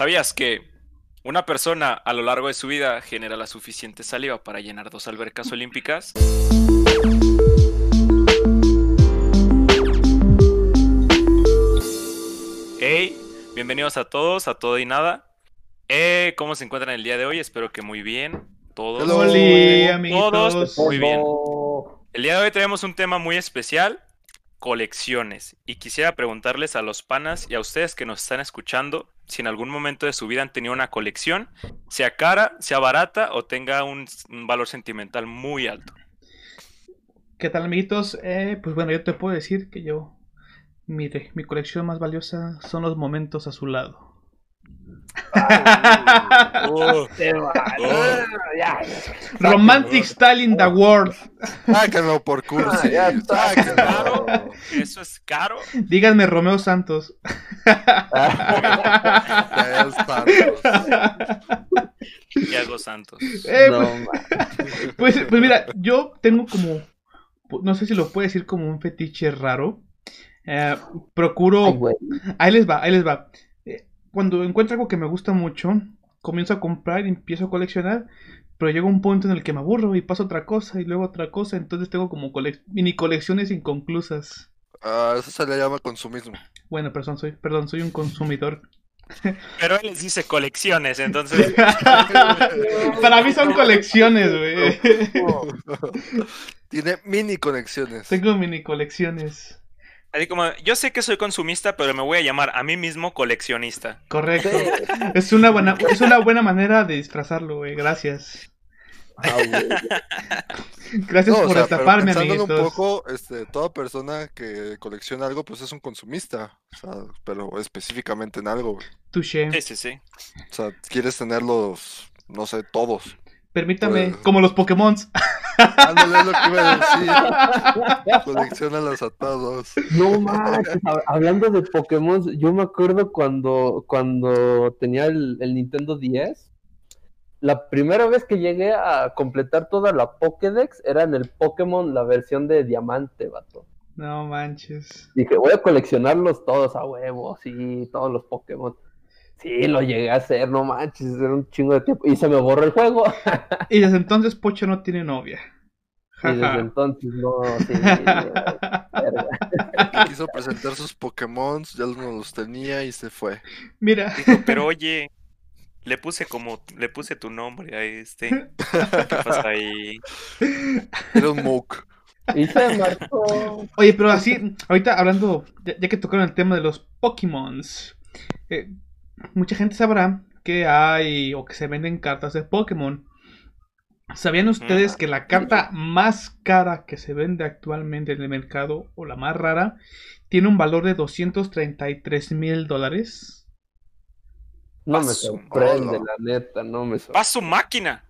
¿Sabías que una persona a lo largo de su vida genera la suficiente saliva para llenar dos albercas olímpicas? Hey, bienvenidos a todos, a todo y nada. Eh, ¿Cómo se encuentran el día de hoy? Espero que muy bien. Todos. Hola, amiguitos. Todos muy bien. El día de hoy tenemos un tema muy especial, colecciones. Y quisiera preguntarles a los panas y a ustedes que nos están escuchando si en algún momento de su vida han tenido una colección, sea cara, sea barata o tenga un, valor sentimental muy alto. ¿Qué tal, amiguitos? Eh, pues bueno, yo te puedo decir que yo, mire, mi colección más valiosa son los momentos a su lado. Oh, Oh. ya. Romantic style in the world. Sáquenlo por cursi. Ah, ya está. sáquenlo. Eso es caro. Díganme Romeo Santos. Yago Santos. Eh, pues, pues, pues mira, yo tengo como, no sé si lo puedo decir como un fetiche raro. Eh, procuro Ay. Ahí les va, ahí les va. Cuando encuentro algo que me gusta mucho, comienzo a comprar y empiezo a coleccionar, pero llega un punto en el que me aburro y paso otra cosa y luego otra cosa, entonces tengo como colec- mini colecciones inconclusas. Ah, eso se le llama consumismo. Bueno, perdón, soy, perdón, soy un consumidor. Pero él les dice colecciones, entonces. Para mí son colecciones, güey. Tiene mini conexiones. Tengo mini colecciones. Así como, yo sé que soy consumista, pero me voy a llamar a mí mismo coleccionista. Correcto. Es una buena, es una buena manera de disfrazarlo, güey. Gracias. Ah. Gracias No, o por sea, destaparme, pensándolo un amiguitos. poco, este, toda persona que colecciona algo, pues es un consumista. O sea, pero específicamente en algo. güey. Touché. Sí, sí, sí. O sea, quieres tenerlos, no sé, todos. Permítame, Pues- como los Pokémon. Ándale, lo que iba a decir. Colecciónalos a todos. No manches, hab- hablando de Pokémon, yo me acuerdo cuando, cuando tenía el, el Nintendo 10. La primera vez que llegué a completar toda la Pokédex era en el Pokémon, la versión de Diamante, vato. No manches. Dije, voy a coleccionarlos todos a huevo, sí, todos los Pokémon. Sí, lo llegué a hacer, no manches, era un chingo de tiempo. Y se me borró el juego. Y desde entonces Pocho no tiene novia. Y desde entonces no, sí. Quiso presentar sus Pokémon, ya no los tenía y se fue. Mira, Dijo, pero oye, le puse como, le puse tu nombre a este. ¿Qué pasa ahí? Era un Mook. Y se marchó. oye, pero así, ahorita hablando, ya, ya que tocaron el tema de los Pokémons, eh, mucha gente sabrá que hay o que se venden cartas de Pokémon. ¿Sabían ustedes que la carta más cara que se vende actualmente en el mercado, o la más rara, tiene un valor de 233 mil dólares? No me sorprende, la neta, no me ¡Va sorprende. su máquina!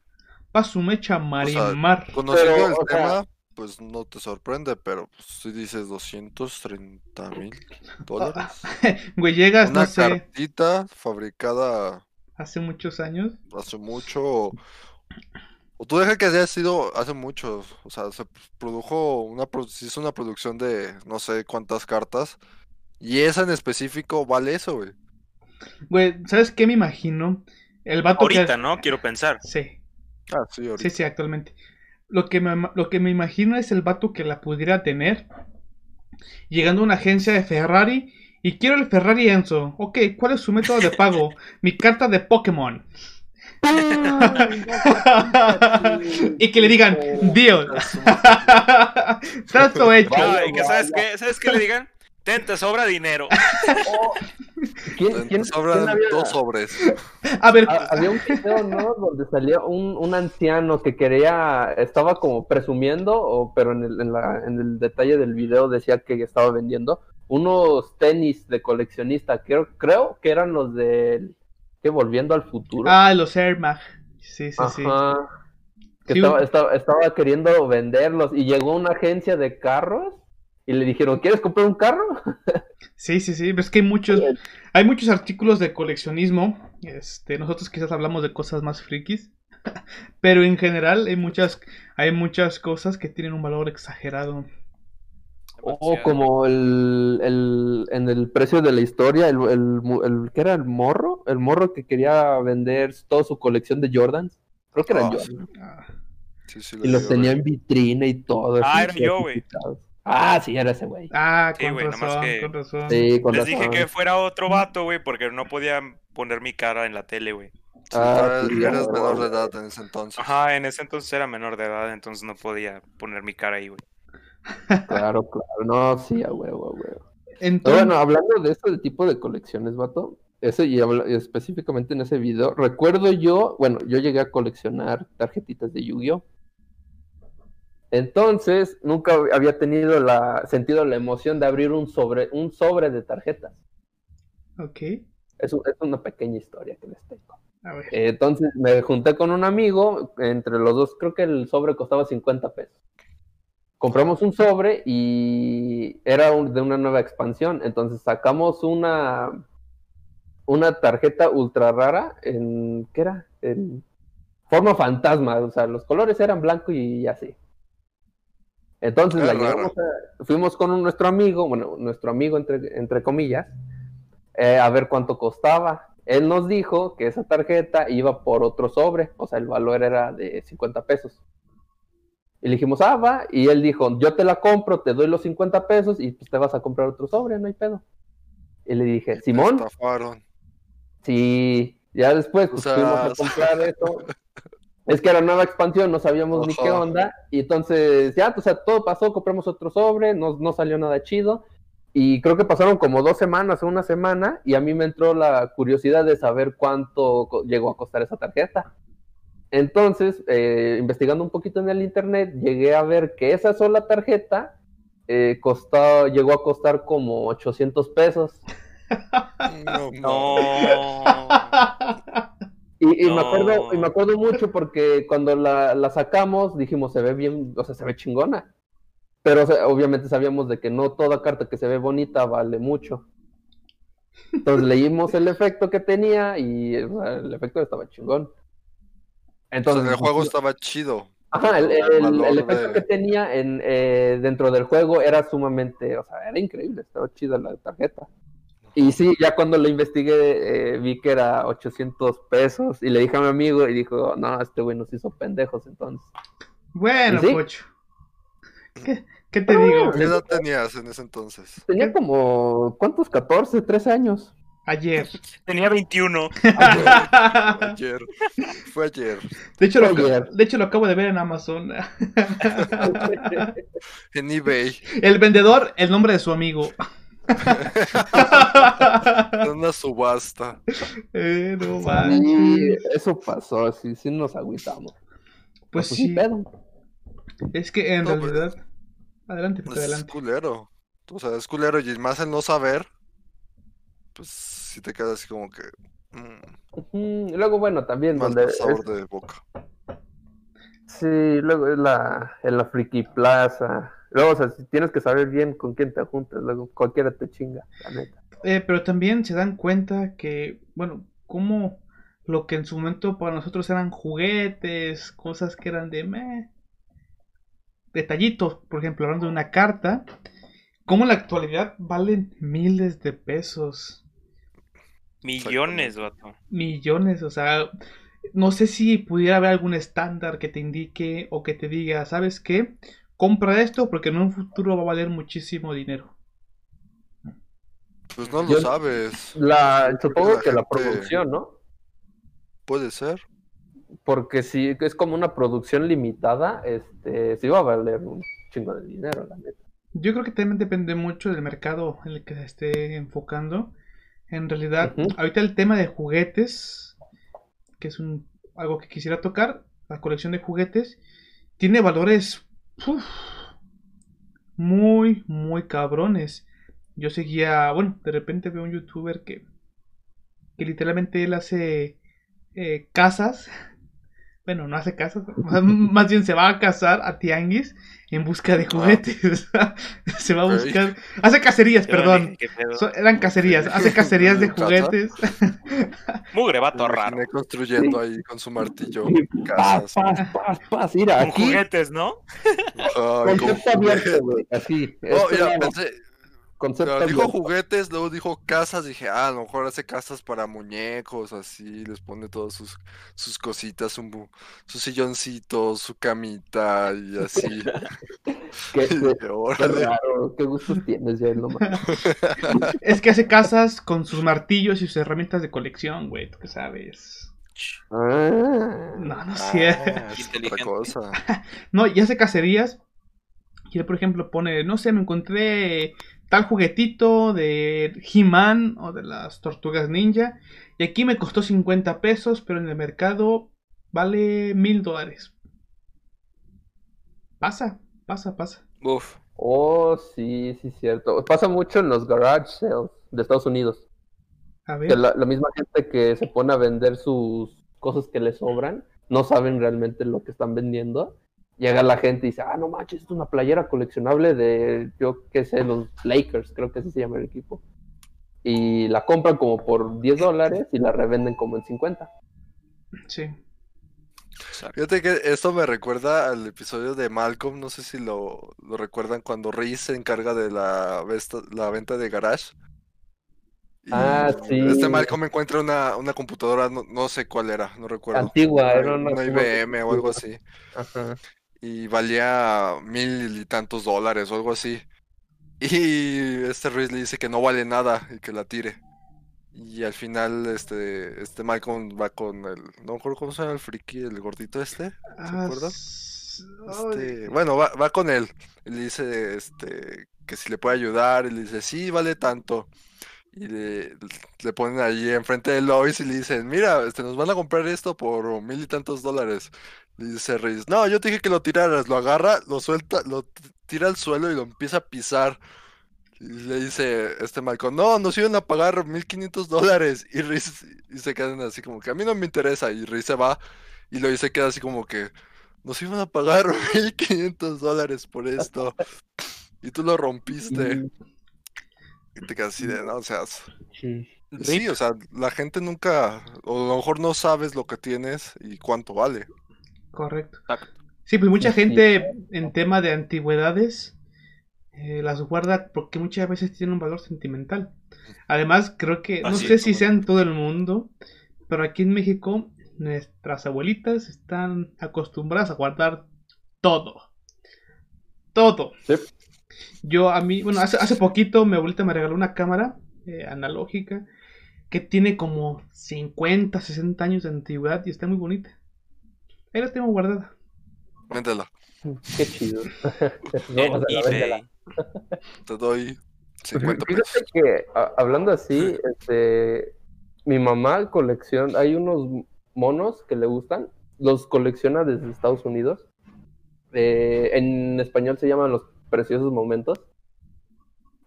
Pa' su mecha Marimar. Conociendo Pero, el o sea- tema, pues no te sorprende, pero pues, si dices 230 mil dólares. Güey, llegas, Una no sé, cartita fabricada hace muchos años. hace mucho. O, o tú deja que haya sido hace mucho. O sea, se produjo una, se hizo una producción de no sé cuántas cartas. Y esa en específico vale eso, güey. Güey, ¿sabes qué me imagino? El vato que... Ahorita, ¿no? Quiero pensar. Sí, Ah, sí, ahorita. sí, sí, actualmente. Lo que, me, lo que me imagino es el vato que la pudiera tener llegando a una agencia de Ferrari y quiero el Ferrari Enzo. Ok, ¿cuál es su método de pago? Mi carta de Pokémon. y que le digan, deal. Trato hecho. Ah, y que sabes qué, ¿sabes qué le digan? Ten, te sobra dinero. ¿Quién, quién, sobran quién había, dos sobres. A ver, ha- había un video, ¿no? Donde salía un, un anciano que quería, estaba como presumiendo, o, pero en el, en, la- en el detalle del video decía que estaba vendiendo unos tenis de coleccionista. Creo, creo que eran los del, que volviendo al futuro. ah, los Air Mag. Sí, sí, sí. Que Sí, estaba, un- estaba, estaba queriendo venderlos y llegó una agencia de carros y le dijeron, ¿quieres comprar un carro? Sí, sí, sí, pero es que hay muchos, hay muchos artículos de coleccionismo. Este, nosotros quizás hablamos de cosas más frikis, pero en general hay muchas, hay muchas cosas que tienen un valor exagerado. O como el, el, en el precio de la historia, el, el, ¿qué era? ¿El morro? el morro que quería vender toda su colección de Jordans. Creo que eran Ah, Jordans. Ah, Sí, sí, Y los tenía en vitrina y todo. Ah, era yo, güey. Ah, sí, era ese güey. Ah, Sí, con nomás que- con razón. Sí, con Les dije que fuera otro vato, güey, porque no podía poner mi cara en la tele, güey. Ah, eras- sí, menor de edad en ese entonces. Ajá, en ese entonces era menor de edad, entonces no podía poner mi cara ahí, güey. Claro, claro. No, sí, a huevo, a huevo. Pero Entonces, bueno, hablando de este tipo de colecciones, vato, ese y habla- específicamente en ese video, recuerdo yo, bueno, yo llegué a coleccionar tarjetitas de Yu-Gi-Oh! Entonces, nunca había tenido la sentido la emoción de abrir un sobre, un sobre de tarjetas. ok. Es, es una pequeña historia que les tengo. A ver. Entonces me junté con un amigo, entre los dos creo que el sobre costaba 50 pesos. Compramos un sobre y era un- de una nueva expansión, entonces sacamos una una tarjeta ultra rara en ¿qué era? En forma fantasma, o sea, los colores eran blanco y así. Entonces la llevamos a- fuimos con nuestro amigo, bueno, nuestro amigo entre, entre comillas, eh, a ver cuánto costaba. Él nos dijo que esa tarjeta iba por otro sobre, o sea, el valor era de 50 pesos. Y le dijimos, ah, va, y él dijo, yo te la compro, te doy los 50 pesos y pues te vas a comprar otro sobre, no hay pedo. Y le dije, Simón, sí, ya después pues, O sea, fuimos a comprar eso. Es que era nueva expansión, no sabíamos ni qué onda. Y entonces, ya, o sea, todo pasó, compramos otro sobre, no, no salió nada chido. Y creo que pasaron como dos semanas o una semana. Y a mí me entró la curiosidad de saber cuánto llegó a costar esa tarjeta. Entonces, eh, investigando un poquito en el internet, llegué a ver que esa sola tarjeta eh, costó, llegó a costar como 800 pesos. No, No. Y, y me acuerdo, y me acuerdo mucho porque cuando la, la sacamos dijimos se ve bien, o sea, se ve chingona. Pero o sea, obviamente sabíamos de que no toda carta que se ve bonita vale mucho. Entonces leímos el efecto que tenía y o sea, el efecto estaba chingón. O sea, Entonces, en el juego estaba chido. Ajá, el, efecto de- que tenía en, eh, dentro del juego era sumamente, o sea, era increíble, estaba chida la tarjeta. Y sí, ya cuando lo investigué, eh, vi que era 800 pesos y le dije a mi amigo y dijo, no, este güey nos hizo pendejos entonces. Bueno, ¿Sí? Pocho. ¿Qué, qué te digo? ¿Qué edad tenías en ese entonces? Tenía como, ¿cuántos? 14, 13 años. Ayer. Tenía 21. Ayer. Fue ayer. De hecho, lo, Fue ayer. de hecho, lo acabo de ver en Amazon. En eBay. El vendedor, el nombre de su amigo. Una subasta. Eh, no Y manches. eso pasó, sí, sí nos agüitamos. Pues ni sí. pedo. Es que en No, pues, realidad. Adelante, Pepe, Es adelante. culero. O sea, es culero y más el no saber. Pues si te quedas así como que. mm, Y luego, bueno, también mal donde sabor es- de boca. Sí, luego es la, en la Friki Plaza. Luego, o sea, si tienes que saber bien con quién te juntas, luego cualquiera te chinga, la neta. Eh, pero también se dan cuenta que, bueno, como lo que en su momento para nosotros eran juguetes, cosas que eran de meh, detallitos, por ejemplo, hablando de una carta, como en la actualidad valen miles de pesos, Millones, vato. millones, o sea, no sé si pudiera haber algún estándar que te indique o que te diga, ¿sabes qué? Compra esto porque en un futuro va a valer muchísimo dinero. Pues no lo Yo- sabes. La, supongo la que la producción, ¿no? Puede ser. Porque si es como una producción limitada, este, sí va a valer un chingo de dinero, la neta. Yo creo que también depende mucho del mercado en el que se esté enfocando. En realidad, ahorita el tema de juguetes, que es un, algo que quisiera tocar, la colección de juguetes, tiene valores muy, muy cabrones. Yo seguía, bueno, de repente veo un youtuber que, que literalmente él hace eh, casas. Bueno, no hace casas, más bien se va a casar a tianguis en busca de juguetes. se va a buscar. Hace cacerías, perdón. eran cacerías. Hace cacerías de juguetes. Mugre, vato raro. construyendo ahí con su martillo casas. paz, paz, paz, mira, Con aquí, juguetes, ¿no? Ay, con concepto abierto, güey, así. Este ya lado. pensé, Concepto Pero dijo juguetes, luego dijo casas, dije, ah, a lo mejor hace casas para muñecos, así, les pone todas sus, sus cositas, su, mu- su silloncito, su camita y así. Qué, Y qué- dije, qué raro, qué gustos tienes, ya nomás. Es que hace casas con sus martillos y sus herramientas de colección, güey. ¿Tú qué sabes? Ah, No, no Ah, sé. es otra cosa. No, y hace cacerías. Y él, por ejemplo, pone, no sé, me encontré tal juguetito de He-Man o de las tortugas ninja. Y aquí me costó 50 pesos, pero en el mercado vale mil dólares. Pasa, pasa, pasa. Uf. Oh, sí, sí, cierto. Pasa mucho en los garage sales de Estados Unidos. A Que ver. la, la misma gente que se pone a vender sus cosas que le sobran, no saben realmente lo que están vendiendo. Llega la gente y dice, ah, no manches, es una playera coleccionable de, yo qué sé, los Lakers, creo que así se llama el equipo. Y la compran como por 10 dólares y la revenden como en 50. Sí. Fíjate que esto me recuerda al episodio de Malcolm, no sé si lo, lo recuerdan, cuando Reese se encarga de la, vesta- la venta de garage. Y Ah, sí. Este Malcolm encuentra una, una computadora, no, no sé cuál era, no recuerdo. Antigua, era una- una IBM o algo así. Ajá. Y valía mil y tantos dólares o algo así. Y este Reese le dice que no vale nada y que la tire. Y al final, este, este Malcolm va con el, no me acuerdo cómo se llama el friki, el gordito este. Ah, acuerdan? Este, bueno, va, va con él. Y le dice este, que si le puede ayudar. Y le dice, sí, vale tanto. Y le, le ponen allí enfrente de Lois y le dicen, mira, este, nos van a comprar esto por mil y tantos dólares. Dice Reese, no, yo te dije que lo tiraras. Lo agarra, lo suelta, lo tira al suelo y lo empieza a pisar. Y le dice este Malcolm, no, nos iban a pagar 1500 dólares. Y Reese y se quedan así como que a mí no me interesa. Y Reese se va y Lois se queda así como que nos iban a pagar 1500 dólares por esto. Y tú lo rompiste. Y- te quedas así de, no, o sea, sí, o sea, la gente nunca, o a lo mejor no sabes lo que tienes y cuánto vale. Correcto. Exacto. Sí, pues mucha Sí, gente en tema de antigüedades eh, las guarda porque muchas veces tienen un valor sentimental. Además, creo que, no Así sé es, si sea en todo el mundo, pero aquí en México nuestras abuelitas están acostumbradas a guardar todo. Todo. Sí. Yo a mí, bueno, hace, hace poquito mi abuelita me regaló una cámara eh, analógica que tiene como 50, 60 años de antigüedad y está muy bonita. Ahí la tengo guardada. Véndela, Qué chido. En Vamos a la véndela. eBay. te doy 50 pesos. Fíjate que a- hablando así, este, mi mamá colecciona, hay unos monos que le gustan, los colecciona desde Estados Unidos. Eh, en español se llaman los preciosos momentos.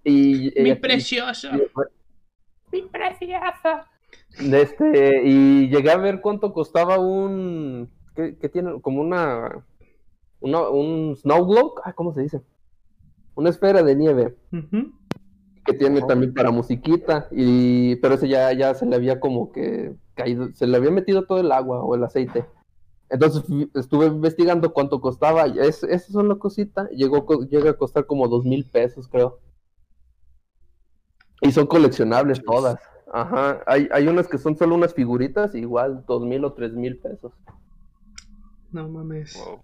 Y Mi ella- precioso. Mi preciosa. Este, y llegué a ver cuánto costaba un. ¿Qué, qué tiene? Como una. una un snow globe. Ah, ¿Cómo se dice? Una esfera de nieve. Que tiene Ajá. también para musiquita. Y, pero ese ya, ya se le había como que caído. Se le había metido todo el agua o el aceite. Entonces estuve investigando cuánto costaba. Es, esa sola cosita llegó, llega a costar como dos mil pesos, creo. Y son coleccionables todas. Ajá. Hay, hay unas que son solo unas figuritas, igual dos mil o tres mil pesos. No mames. Wow.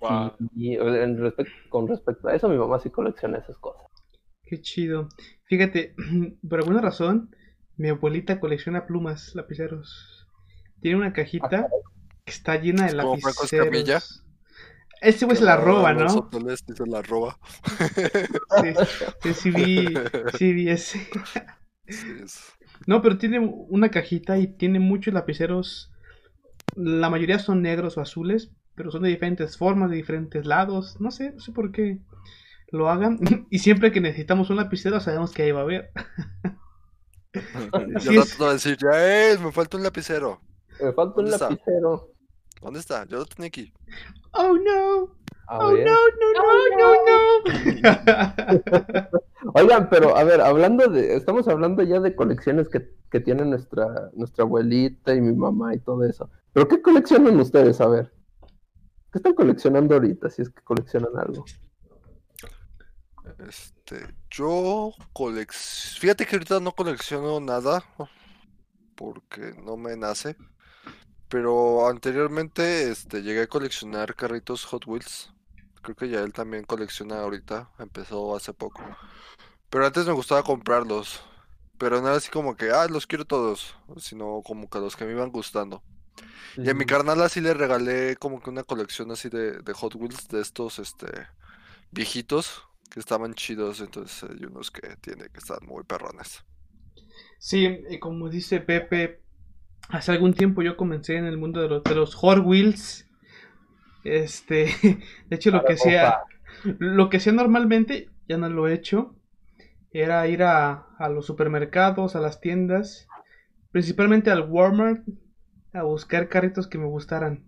Wow. Y, y en respec- con respecto a eso, mi mamá sí colecciona esas cosas. Qué chido. Fíjate, por alguna razón, mi abuelita colecciona plumas, lapiceros. Tiene una cajita que está llena de lapiceros. Este güey se la roba, Los ¿no? sí se la roba. Sí, sí, sí vi, sí vi ese. Sí, es- No, pero tiene una cajita y tiene muchos lapiceros. La mayoría son negros o azules, pero son de diferentes formas, de diferentes lados. No sé, no sé por qué lo hagan. Y siempre que necesitamos un lapicero sabemos que ahí va a haber. Así Ya es. trato de decir, ya es, me falta un lapicero. Me falta un lapicero. ¿Dónde está? Yo lo tenía aquí. Oh no, A oh ver. no, no, no, no, no. Oigan, pero a ver, hablando de, estamos hablando ya de colecciones que, que tiene nuestra, nuestra abuelita y mi mamá y todo eso. Pero ¿qué coleccionan ustedes? A ver. ¿Qué están coleccionando ahorita? Si es que coleccionan algo. Este, yo colecciono. Fíjate que ahorita no colecciono nada porque no me nace. Pero anteriormente este, llegué a coleccionar carritos Hot Wheels. Creo que ya él también colecciona ahorita. Empezó hace poco. Pero antes me gustaba comprarlos. Pero no era así como que, ah, los quiero todos. Sino como que los que me iban gustando. Y a mi carnal así le regalé como que una colección así de, de Hot Wheels de estos este viejitos que estaban chidos. Entonces hay unos que tiene que estar muy perrones. Sí, y como dice Pepe, hace algún tiempo yo comencé en el mundo de los, de los Hot Wheels. Este, de hecho lo que hacía, lo que hacía normalmente, ya no lo he hecho, era ir a, a los supermercados, a las tiendas, principalmente al Walmart, a buscar carritos que me gustaran.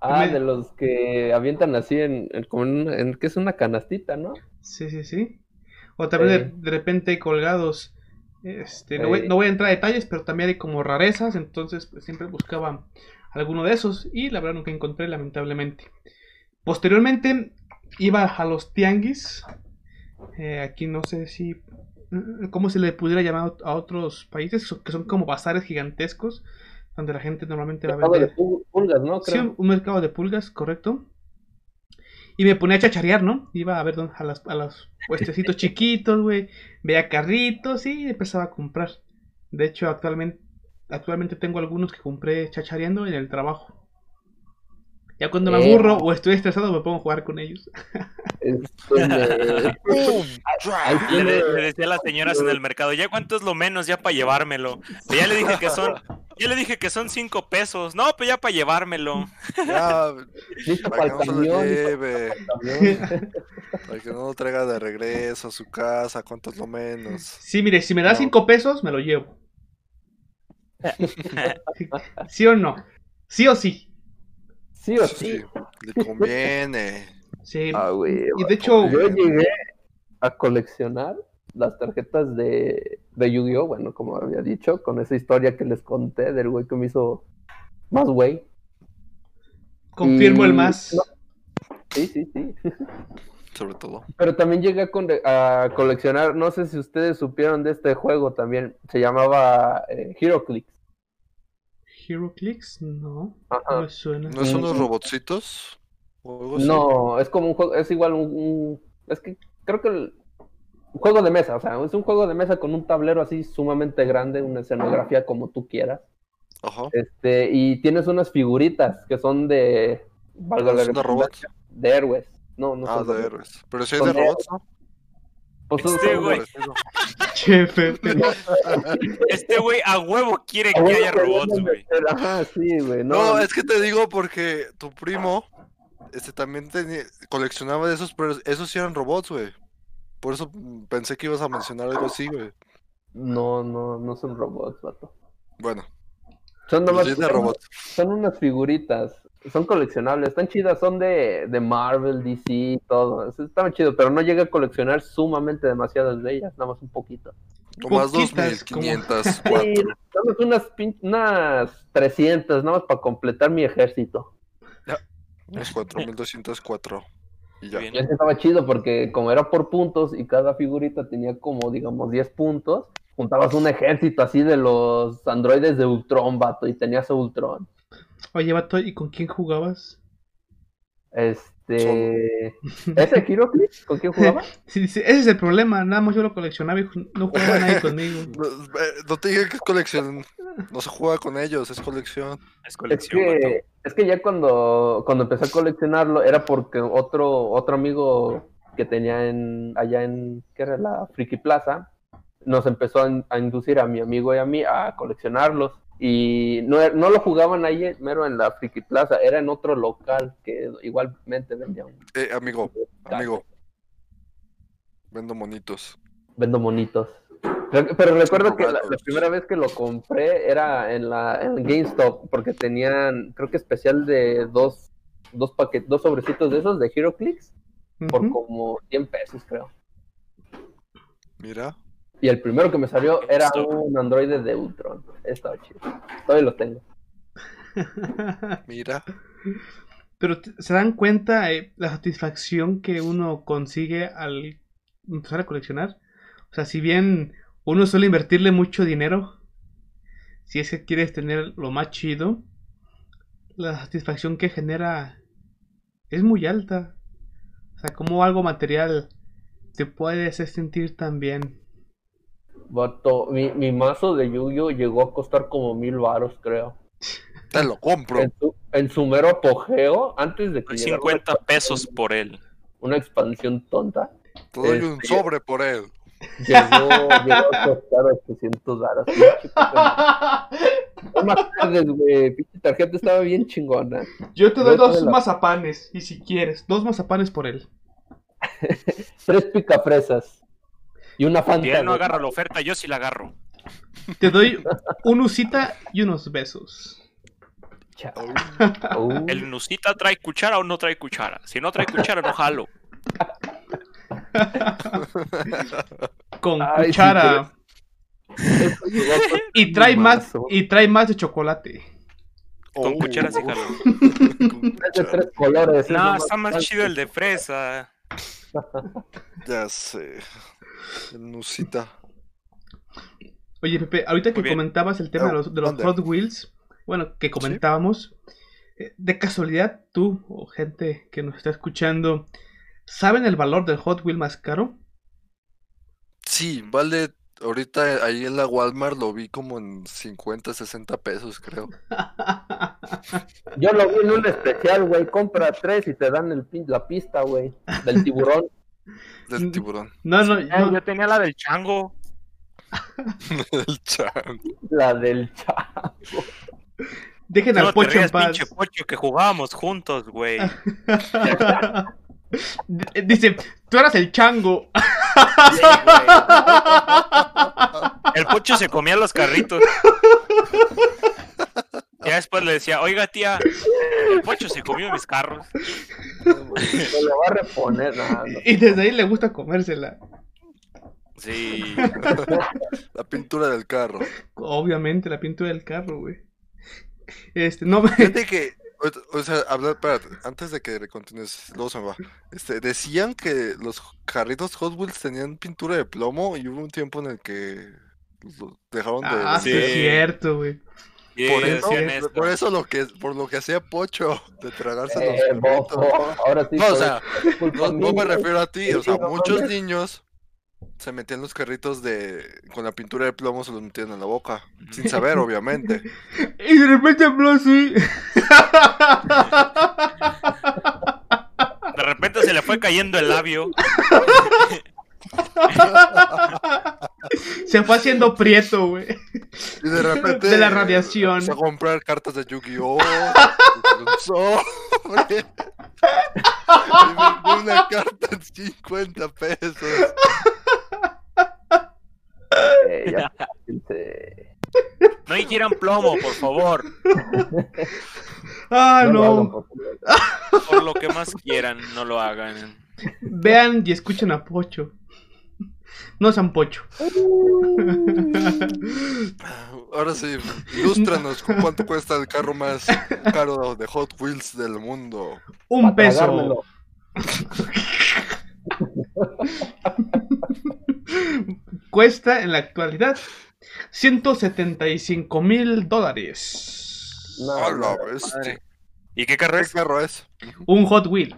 Ah, me- de los que avientan así en, en- como en, en- que es una canastita, ¿no? Sí, sí, sí. O también de, Eh. de repente colgados. Este, no, voy, no voy a entrar a detalles, pero también hay como rarezas, entonces pues, siempre buscaba alguno de esos y la verdad nunca encontré, lamentablemente. Posteriormente iba a los tianguis. Eh, aquí no sé si. mm, ¿Cómo se le pudiera llamar a otros países? Que son como bazares gigantescos, donde la gente normalmente va a Mercado de vender. pul- pulgas, ¿no? Sí, Creo. un, un mercado de pulgas, correcto. Y me ponía a chacharear, ¿no? Iba a ver a, las, a los puestecitos chiquitos, güey. Veía carritos y empezaba a comprar. De hecho, actualmente, actualmente tengo algunos que compré chachareando en el trabajo. Ya cuando me Eh. aburro o estoy estresado me pongo a jugar con ellos. Le, decía a las señoras en el mercado, ¿ya cuánto es lo menos ya para llevármelo? Pero ya le dije que son, ya le dije que son cinco pesos. No, pues ya para llevármelo. Ya, listo para para que no se lo camión. lleve, para que no lo traiga de regreso a su casa, cuánto es lo menos. Sí, mire, si me da No. cinco pesos, me lo llevo. ¿Sí o no? ¿Sí o sí? Sí o Sí, sí. le conviene. Sí. Ah, güey. y de hecho, Yo llegué a coleccionar las tarjetas de, de Yu-Gi-Oh! Bueno, como había dicho, con esa historia que les conté del güey que me hizo más güey. confirmo el más. no. Sí, sí, sí. Sobre todo. Pero también llegué a, con- a coleccionar, no sé si ustedes supieron de este juego también, se llamaba eh, HeroClix. Hero Clicks, no. No Ajá. me suena. ¿No son unos Mm. robotcitos? ¿O algo así? No, es como un juego, es igual un, un- es que creo que el un juego de mesa, o sea, es un juego de mesa con un tablero así sumamente grande, una escenografía como tú quieras. Ajá. Este, y tienes unas figuritas que son de valga la ¿Son de redundancia, robots? de héroes. No, no Ah, son de robots. héroes. Pero si hay de robots, ¿no? Pues Este güey. Este güey a huevo quiere Ah, que haya robots, güey. Ajá, sí, güey. No, No, es que te digo porque tu primo este también tenía, coleccionaba de esos, pero esos sí eran robots, güey. Por eso pensé que ibas a mencionar algo así, güey. no, no, no son robots, vato. Bueno, Son pero nomás son- robots. Son unas figuritas. Son coleccionables, están chidas, son de, de Marvel, DC, todo. Eso Estaban chidos, pero no llegué a coleccionar sumamente demasiadas de ellas, nada más un poquito. Como- 2504. Sí, unas, unas 300, nada más para completar mi ejército. Unos 4204. Y ya. Bien. Y estaba chido porque como era por puntos y cada figurita tenía como, digamos, 10 puntos, juntabas un ejército así de los androides de Ultron, vato, y tenías a Ultron. Oye, vato, ¿y con quién jugabas? Este... ¿Ese Heroclix? ¿Con quién jugaba? Sí, sí, ese es el problema, nada más yo lo coleccionaba y no jugaba nadie conmigo. No, eh, no te dije que es colección. No se juega con ellos, es colección. Es Es colección, vato. que, es que ya cuando, cuando empecé a coleccionarlo era porque otro, otro amigo que tenía en, allá en, ¿qué era? La Friki Plaza, nos empezó a, a inducir a mi amigo y a mí a coleccionarlos. Y no, no lo jugaban ahí mero en la Friki Plaza, era en otro local que igualmente vendía un... Eh, amigo, amigo. Vendo monitos. Vendo monitos. Pero, pero recuerdo que la, primera vez que lo compré era en la en GameStop, porque tenían, creo que especial de dos, dos paquetes, dos sobrecitos de esos de HeroClix por Ujú. como 100 pesos, creo. Mira. Y el primero que me salió era GameStop. un androide de Ultron. Estaba chido. Todavía lo tengo. Mira. Pero se dan cuenta eh, la satisfacción que uno consigue al empezar a coleccionar. O sea, si bien uno suele invertirle mucho dinero, si es que quieres tener lo más chido, la satisfacción que genera es muy alta. O sea, como algo material te puede hacer sentir tan bien. Vato, mi, mi mazo de Yu-Gi-Oh llegó a costar como mil varos, creo. Te lo compro. En su, en su mero apogeo, antes de que Doy llegara 50 una, pesos por él. una expansión tonta, Te doy un Este, sobre por él. llegó, llegó a costar 800 varos. No me acuerdes, güey. Pinche tarjeta estaba bien chingona. Yo te doy Yo te dos la- mazapanes, y si quieres, dos mazapanes por él. Tres picafresas. Y una Si fanta. él no agarra la oferta, yo sí la agarro. Te doy un usita y unos besos. Oh, Uh, ¿El Nusita trae cuchara o no trae cuchara? Si no trae cuchara, no jalo. Con Ay, cuchara. Y trae más, y trae más de chocolate. Con oh, cuchara sí jalo. de tres colores. es lo No, está más chido el de fresa. Ya sé. Nusita. Oye, Pepe, ahorita que comentabas el tema de Oh, los, de los. Hot Wheels, bueno, que comentábamos, eh, de casualidad tú o gente que nos está escuchando, ¿saben el valor del Hot Wheel más caro? Sí, vale. Ahorita ahí en la Walmart lo vi como en 50, 60 pesos, creo. Yo lo vi en un especial, güey. Compra tres y te dan el, pin- la pista, güey. Del tiburón. Del tiburón. No, no, Eh, no, yo tenía la del chango. El chan. La del chavo. dejen al No te pocho en paz. pinche pocho, que jugábamos juntos, güey. Dice, tú eras el chango. Sí. El pocho se comía los carritos. Ya después le decía, oiga tía, el pocho se comió mis carros. Se lo va a reponer. No, no. Y desde ahí le gusta comérsela. Sí. La pintura del carro. Obviamente, la pintura del carro, güey. Este, no me... Fíjate que, o, o sea, hablar, espérate, antes de que continúes, luego se me va. Este, decían que los carritos Hot Wheels tenían pintura de plomo y hubo un tiempo en el que dejaron de Ah, sí, Sí. es cierto, güey. Por eso, por eso lo que, por lo que hacía Pocho, de tragarse Eh, los carritos. bofo, ahora sí. No, o sea, no, no me refiero a ti, o sea, muchos niños se metían los carritos de con la pintura de plomo, se los metían en la boca, sin saber, obviamente. Y de repente habló así. De repente se le fue cayendo el labio. Se fue haciendo prieto, güey. Y de repente De la radiación. empezó a comprar cartas de Yu-Gi-Oh! sobre, y vendió una carta en 50 pesos. Eh, ya, No hicieran plomo, por favor. Ah, no. Por lo que más quieran, no lo hagan. Vean y escuchen a Pocho. No sean Pocho. Ahora sí, ilústranos con cuánto cuesta el carro más caro de Hot Wheels del mundo. Un Pa' peso. Cuesta en la actualidad 175 mil dólares. No, no. Madre. ¿Y qué carro ¿Qué es? carro es? Un Hot Wheel.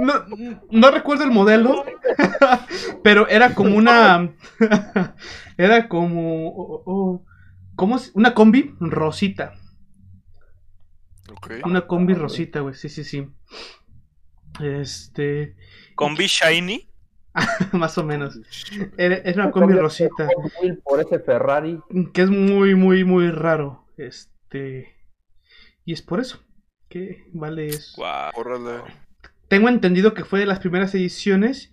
No, no recuerdo el modelo, pero era como una. Era como. oh, oh, ¿Cómo es? Una combi rosita. Ok. Una combi rosita, güey. Sí, sí, sí. Este. ¿Con B Shiny? Más o menos. Era, era una combi rosita. Por ese Ferrari. Que es muy, muy, muy raro. Este. Y es por eso que vale eso. Guau. Órale. Tengo entendido que fue de las primeras ediciones.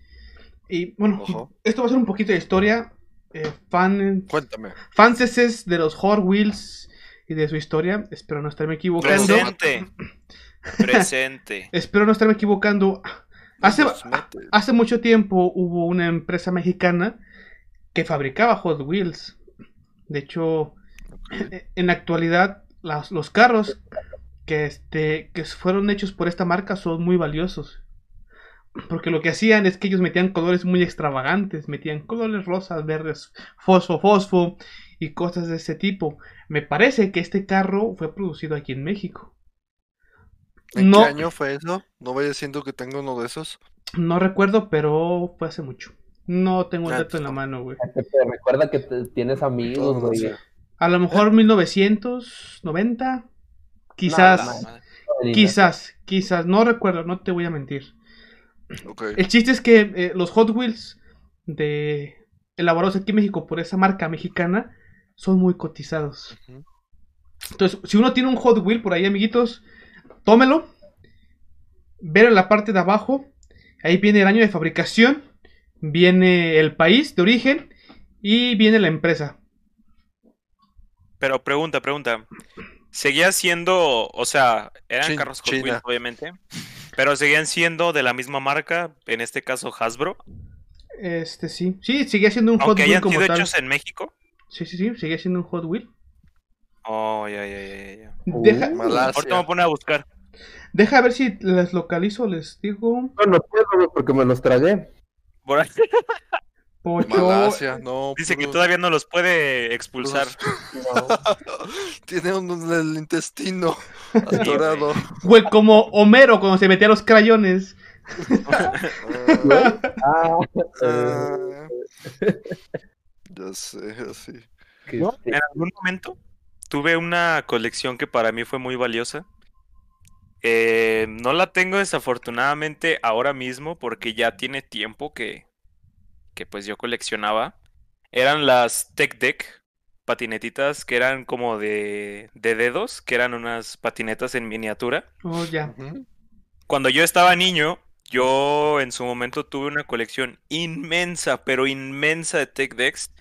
Y bueno, esto va a ser un poquito de historia. Eh, fan, Cuéntame. fanses de los Hot Wheels y de su historia. Espero no estarme equivocando. Presente. Presente. Espero no estarme equivocando. Hace, hace mucho tiempo hubo una empresa mexicana que fabricaba Hot Wheels. De hecho, en la actualidad, las- los carros que, este, que fueron hechos por esta marca son muy valiosos. Porque lo que hacían es que ellos metían colores muy extravagantes, metían colores rosas, verdes, fosfo, fosfo y cosas de ese tipo. Me parece que este carro fue producido aquí en México. ¿En No. qué año fue eso? No vaya siendo que tengo uno de esos. No recuerdo, pero fue hace mucho. No tengo el Ah, dato en la no. mano, güey. Te recuerda que te- tienes amigos, güey. A lo mejor 1990. Quizás, No, quizás, quizás. No recuerdo, no te voy a mentir. El chiste es que eh, los Hot Wheels de elaborados aquí en México por esa marca mexicana son muy cotizados. Entonces, si uno tiene un Hot Wheel por ahí, amiguitos, tómelo. Ver en la parte de abajo. Ahí viene el año de fabricación. Viene el país de origen. Y viene la empresa. Pero pregunta, pregunta. ¿Seguía siendo, o sea, eran Chin- carros Hot. Wheels, obviamente, pero seguían siendo de la misma marca, en este caso Hasbro, Este sí. Sí, sigue siendo un Hot aunque Wheel hayan como sido tal. hechos en México? Sí, sí, sí. Sigue siendo un Hot Wheel. Oh, ya, ya, ya, ya. Deja, Uh. Ahorita me voy a poner a buscar. deja ver si les localizo, les digo. No, no puedo, porque me los tragué. Por ahí Pocho. Malasia, no. Dice que puro- todavía no los puede expulsar. No. Tiene un, el intestino atorado. Güey, como Homero cuando se metía los crayones. Ah, eh, ya sé, así. sí. En algún momento tuve una colección que para mí fue muy valiosa. Eh, no la tengo desafortunadamente ahora mismo porque ya tiene tiempo que, que pues yo coleccionaba. Eran las Tech Deck, patinetitas que eran como de, de dedos, que eran unas patinetas en miniatura. Oh, ya. Cuando yo estaba niño, yo en su momento tuve una colección inmensa, pero inmensa de Tech Decks.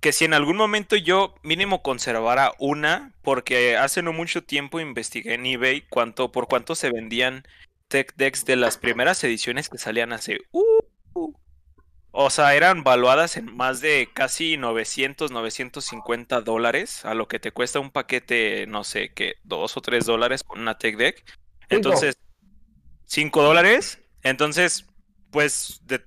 Que si en algún momento yo mínimo conservara una, porque hace no mucho tiempo investigué en eBay cuánto, por cuánto se vendían Tech Decks de las primeras ediciones que salían hace. uh, o sea, eran valuadas en más de casi 900, 950 dólares, a lo que te cuesta un paquete, no sé, que 2 o 3 dólares con una Tech Deck. Entonces, 5 dólares. Entonces, pues de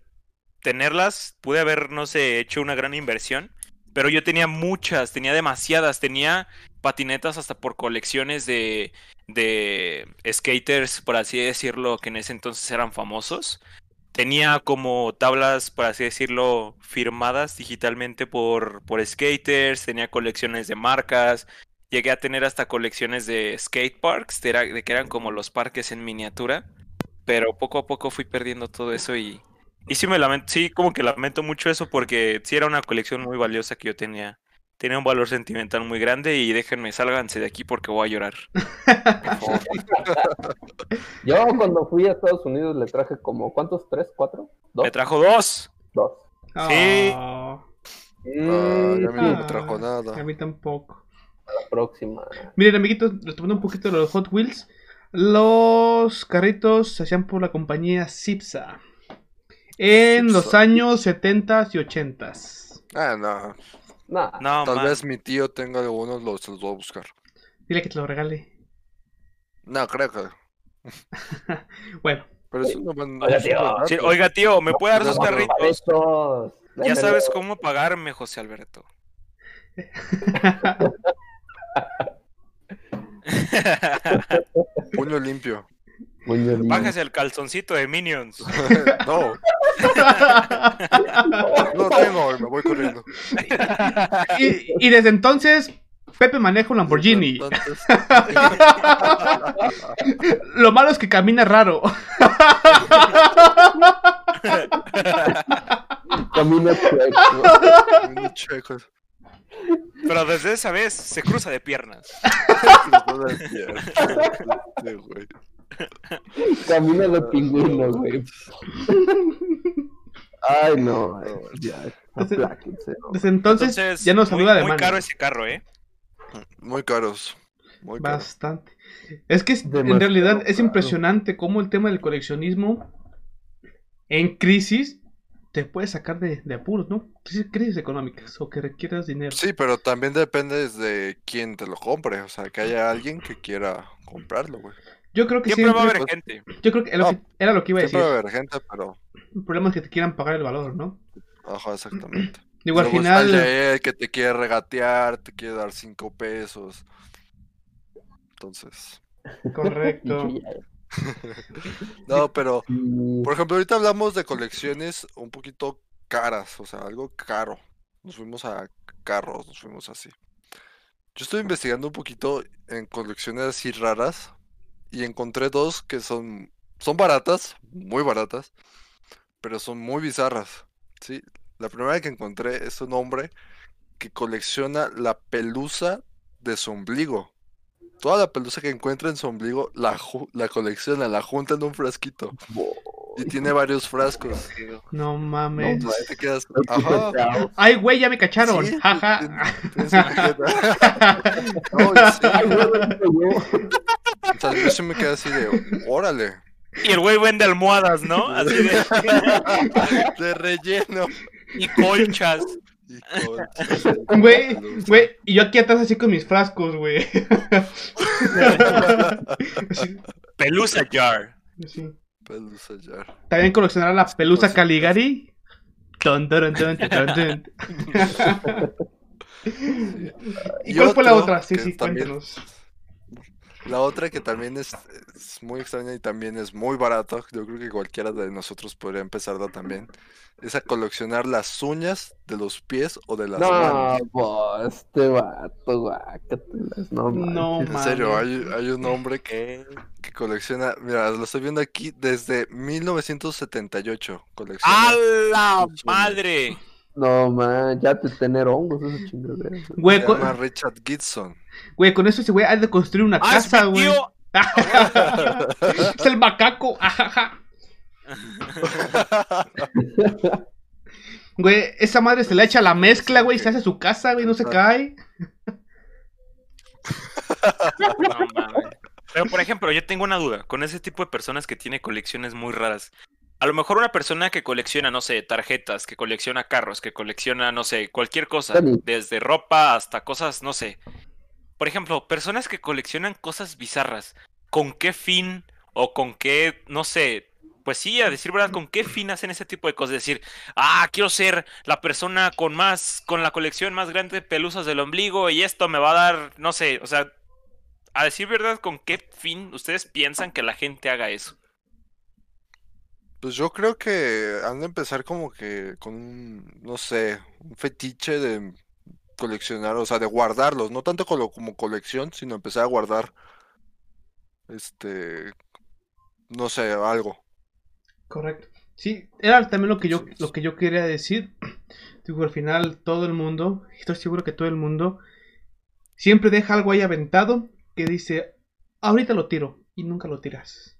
tenerlas, pude haber, no sé, hecho una gran inversión. Pero yo tenía muchas, tenía demasiadas, tenía patinetas hasta por colecciones de, de skaters, por así decirlo, que en ese entonces eran famosos. Tenía como tablas, por así decirlo, firmadas digitalmente por, por skaters, tenía colecciones de marcas, llegué a tener hasta colecciones de skate parks, de, de que eran como los parques en miniatura, pero poco a poco fui perdiendo todo eso y, y sí me lamento, sí como que lamento mucho eso porque sí era una colección muy valiosa que yo tenía, tenía un valor sentimental muy grande y déjenme, sálganse de aquí porque voy a llorar. Yo cuando fui a Estados Unidos le traje como, ¿cuántos? ¿Tres? ¿Cuatro? ¿Dos? Me trajo dos. Dos. Sí. Oh, Ah, ya a mí no me Ah, trajo a nada. mí tampoco. La próxima. Miren, amiguitos, retomando un poquito de los Hot Wheels. Los carritos se hacían por la compañía Cipsa. En los años 70 y 80 Ah, no. Nah. No, Tal man. vez mi tío tenga algunos, los, los voy a buscar. Dile que te lo regale. No, creo que. Bueno, Pero es una buena. Oiga, tío. Sí, oiga, tío, ¿me puede dar no, sus no, no, carritos? Ya sabes cómo pagarme, José Alberto. Puño limpio. Bájese el calzoncito de Minions. no, no tengo, me voy corriendo. y, y desde entonces, Pepe maneja un Lamborghini. Entonces, Lo malo es que camina raro. Camina chueco. un checo. Pero desde esa vez se cruza de piernas. Sí, güey. Camina de pingüino, güey. Ay, no. No, Ya. Desde entonces, Entonces, ya nos muy, saluda de muy mano. caro ese carro, ¿eh? Muy caros. Muy. Bastante. Es que es- en realidad es impresionante cómo el tema del coleccionismo en crisis te puede sacar de, de apuros, ¿no? Crisis, crisis económicas o que requieras dinero. Sí, pero también depende de quién te lo compre. O sea, que haya alguien que quiera comprarlo, güey. Yo creo que Siempre va a siempre. haber gente. Yo creo que era lo que, era lo que iba a decir. Siempre va a haber gente, pero. El problema es que te quieran pagar el valor, ¿no? Ajá, exactamente. Digo, al final. que te quiere regatear, te quiere dar cinco pesos. Entonces. Correcto. No, pero. Sí. Por ejemplo, ahorita hablamos de colecciones un poquito caras, o sea, algo caro. Nos fuimos a carros, nos fuimos así. Yo estoy investigando un poquito en colecciones así raras y encontré dos que son, son baratas, muy baratas, pero son muy bizarras. ¿sí? La primera que encontré es un hombre que colecciona la pelusa de su ombligo. Toda la pelusa que encuentra en su ombligo la, la colecciona, la junta en un frasquito. Y tiene varios frascos. No mames. No, Te quedas, Ay, ajá. güey, ya me cacharon. Jaja. No, sí, Sea, yo sí me quedé así de, órale, Y el güey vende almohadas, ¿no? Así de. de relleno. y colchas. Y Güey, güey, y yo aquí atrás así con mis frascos, güey. Pelusa jar. así. Pelusa ya. También coleccionar la pelusa. Caligari. Ton, ton, ton. ¿Y cuál fue la otra? Sí, sí, también- cuéntanos. La otra que también es, es muy extraña y también es muy barato, yo creo que cualquiera de nosotros podría empezarla también, es a coleccionar las uñas de los pies o de las No, manos. vos, este vato, guácatelas, no No. En serio, hay, hay un hombre que, que colecciona, mira, lo estoy viendo aquí desde 1978, colecciona. ¡A la sus uñas. No, man, ya te tener hongos esa chingadera. Güey, Se con, llama Richard Gibson. güey, con eso ese güey ha de construir una ¡Ah, es casa, güey. tío! es el macaco. ajaja. Güey, esa madre se le echa la mezcla, güey, se hace su casa, güey, no se cae. No. Pero por ejemplo, yo tengo una duda con ese tipo de personas que tiene colecciones muy raras. A lo mejor una persona que colecciona, no sé, tarjetas, que colecciona carros, que colecciona, no sé, cualquier cosa, desde ropa hasta cosas, no sé. Por ejemplo, personas que coleccionan cosas bizarras, ¿con qué fin o con qué, no sé, pues sí, a decir verdad, ¿con qué fin hacen ese tipo de cosas? Decir, ah, quiero ser la persona con más, con la colección más grande de pelusas del ombligo y esto me va a dar, no sé, o sea, a decir verdad, ¿con qué fin ustedes piensan que la gente haga eso? Pues yo creo que han de empezar como que con un, no sé, un fetiche de coleccionar, o sea, de guardarlos, no tanto como, colección, sino empezar a guardar, este, no sé, algo. Correcto. Sí, era también lo que yo, lo que yo quería decir. Digo, al final todo el mundo, estoy seguro que todo el mundo, siempre deja algo ahí aventado que dice, ahorita lo tiro, y nunca lo tiras.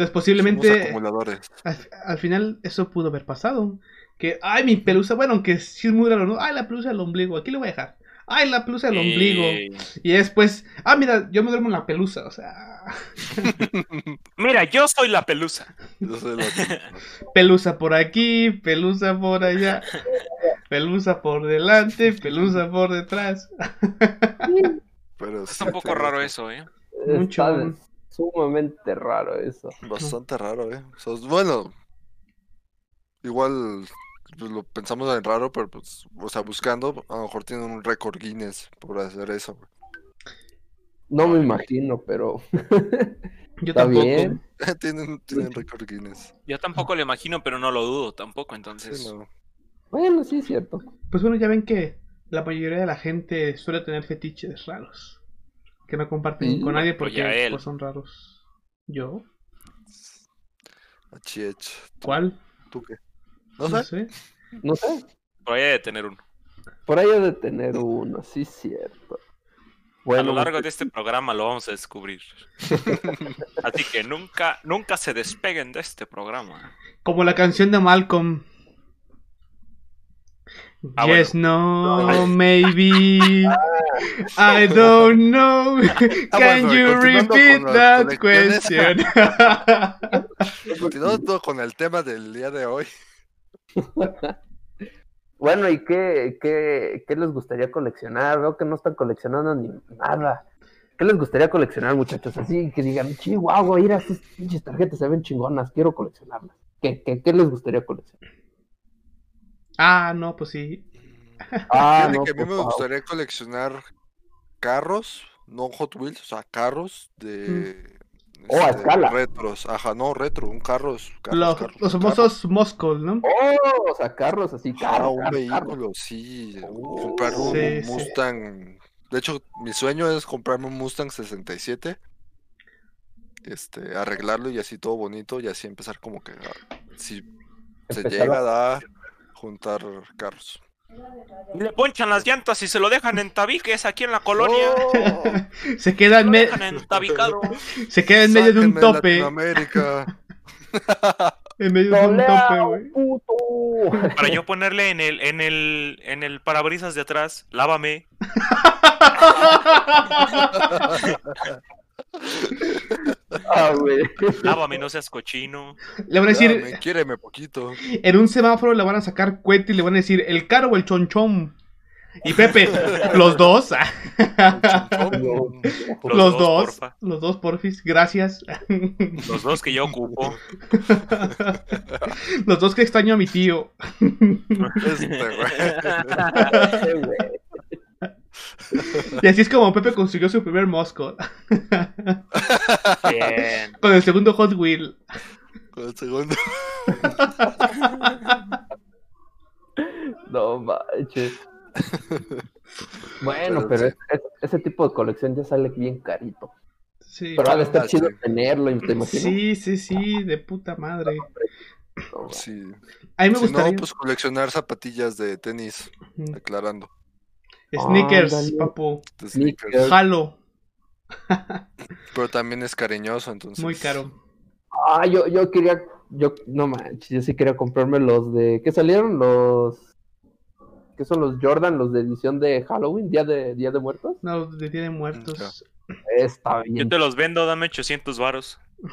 Entonces Somos posiblemente acumuladores. al, al final eso pudo haber pasado. Que, ay, mi pelusa, bueno, aunque sí es muy raro, ¿no? Ay, la pelusa del ombligo, aquí le voy a dejar. Ay, la pelusa del ombligo. Y después, ah, mira, yo me duermo en la pelusa, o sea, Mira, yo soy la pelusa. Yo soy la- pelusa por aquí, pelusa por allá, pelusa por delante, pelusa por detrás. Pero Está sí, un poco raro eso, ¿eh? Mucho. Sumamente raro eso. Bastante raro, ¿eh? O sea, es- bueno, igual pues, lo pensamos en raro, pero pues, o sea, buscando, a lo mejor tienen un récord Guinness por hacer eso. güey. No me imagino, pero Yo está tampoco. bien. tienen, tienen récord Guinness. Yo tampoco lo imagino, pero no lo dudo tampoco, Sí, entonces. no. Bueno, sí es cierto. Pues bueno, ya ven que la mayoría de la gente suele tener fetiches raros. Que no comparten Sí. con nadie Pues porque pues, son raros. ¿Yo? ¿Cuál? ¿Tú qué? No sé. No sé, Pero hay de tener uno. por ahí ha de tener uno, sí es cierto. A Bueno, lo largo de este programa lo vamos a descubrir. Así que nunca, nunca se despeguen de este programa. Como la canción de Malcolm. Ah, yes, no, No. maybe. I don't know. Can bueno, you continuando repeat that question? Continuando con el tema del día de hoy. Bueno, ¿y qué, qué, qué les gustaría coleccionar? Veo que no están coleccionando ni nada. ¿Qué les gustaría coleccionar, muchachos? Así que digan, chihuahua, mira, estas pinches tarjetas se ven chingonas, quiero coleccionarlas. ¿Qué, qué, qué les gustaría coleccionar? Ah, no, pues sí. Ah, no, que a mí me favor. gustaría coleccionar carros, no Hot Wheels, o sea, carros de. Oh, a este, escala. Retros, ajá, no, retro, un carros. carros, Los, carros, los un famosos Moscow, ¿no? Oh, o sea, carros así, carro. Ah, carros. un carros, carros. vehículo, sí. Oh, comprar un sí, sí. Mustang. De hecho, mi sueño es comprarme un Mustang 67. Este, arreglarlo y así todo bonito y así empezar como que a- si se llega a- a dar, juntar carros. Y le ponchan las llantas y se lo dejan en tabiques aquí en la colonia. ¡Oh! Se queda en, Lo me- dejan entabicado. se queda en medio de un tope. En medio de un tope, ¡Tolea, güey. Para yo ponerle en el, en el, en el parabrisas de atrás, lávame. Ah, güey. Lávame, no seas cochino. Le van a decir, Dame, quiéreme poquito. en un semáforo le van a sacar cuete y le van a decir, ¿el caro o el chonchón? Y Pepe, los dos. Los los dos, dos. porfa. Los dos, porfis. Gracias. Los dos que yo ocupo. los dos que extraño a mi tío. Este, güey. Y así es como Pepe consiguió su primer Moscow. Bien. Con el segundo Hot Wheel. Con el segundo. No manches. Bueno, Pero pero sí. es- es- ese tipo de colección ya sale bien carito. Sí, Pero ha de estar Ah, chido sí. tenerlo, ¿te imaginas? sí, sí, sí, de puta madre. Sí. A mí me Si gustaría. no, pues coleccionar zapatillas de tenis, Mm. aclarando. Sneakers, Ándale. papu. Sneakers. Jalo. Pero también es cariñoso, entonces. Muy caro. Ah, yo, yo quería, yo, no manches, yo sí quería comprarme los de, ¿qué salieron? Los, ¿qué son los Jordan? Los de edición de Halloween, Día de, Día de Muertos. No, de Día de Muertos. Está Yo bien. te los vendo, dame 800 varos.